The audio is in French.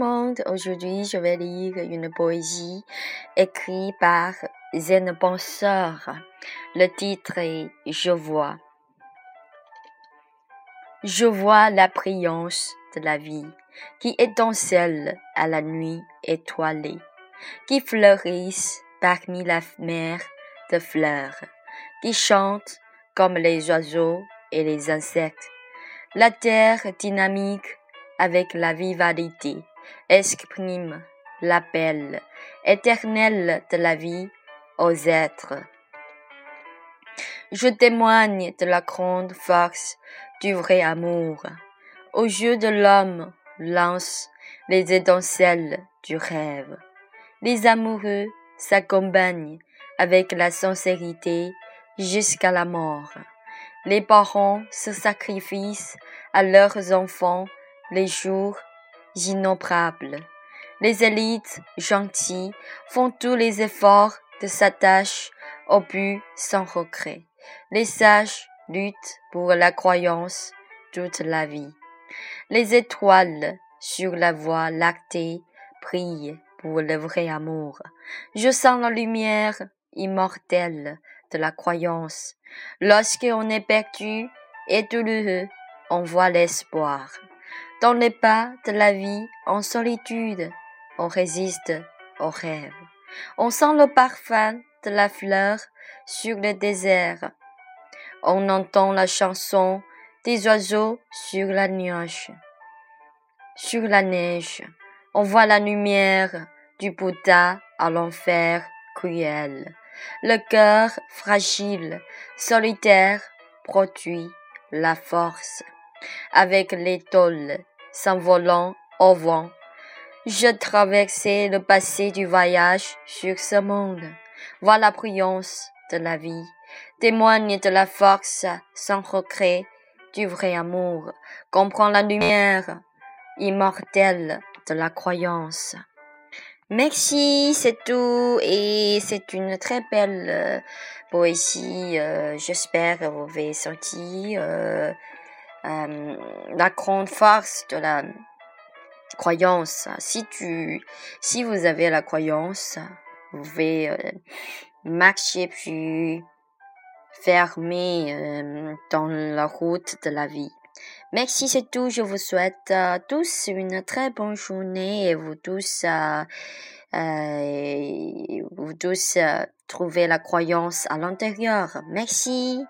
Aujourd'hui, je vais lire une poésie écrite par Zen Penseur. Le titre est Je vois. Je vois la brillance de la vie qui étincelle à la nuit étoilée, qui fleurissent parmi la mer de fleurs, qui chante comme les oiseaux et les insectes. La terre dynamique avec la vivalité exprime l'appel éternel de la vie aux êtres. Je témoigne de la grande force du vrai amour. Aux yeux de l'homme lance les étincelles du rêve. Les amoureux s'accompagnent avec la sincérité jusqu'à la mort. Les parents se sacrifient à leurs enfants les jours innombrables. Les élites gentilles font tous les efforts de s'attacher au but sans regret. Les sages luttent pour la croyance toute la vie. Les étoiles sur la voie lactée brillent pour le vrai amour. Je sens la lumière immortelle de la croyance. Lorsqu'on est perdu et douloureux, on voit l'espoir. Dans les pas de la vie, en solitude, on résiste au rêve. On sent le parfum de la fleur sur le désert. On entend la chanson des oiseaux sur la nuage. Sur la neige, on voit la lumière du Bouddha à l'enfer cruel. Le cœur fragile, solitaire, produit la force. Avec l'étoile s'envolant au vent, je traversais le passé du voyage sur ce monde. Vois la brillance de la vie, témoigne de la force sans regret du vrai amour, comprend la lumière immortelle de la croyance. Merci, c'est tout et c'est une très belle euh, poésie. Euh, j'espère que vous avez senti euh, la grande force de la croyance. Si tu, si vous avez la croyance, vous pouvez marcher plus fermé dans la route de la vie. Merci, c'est tout. Je vous souhaite à tous une très bonne journée et vous tous, euh, euh, vous tous euh, trouver la croyance à l'intérieur. Merci.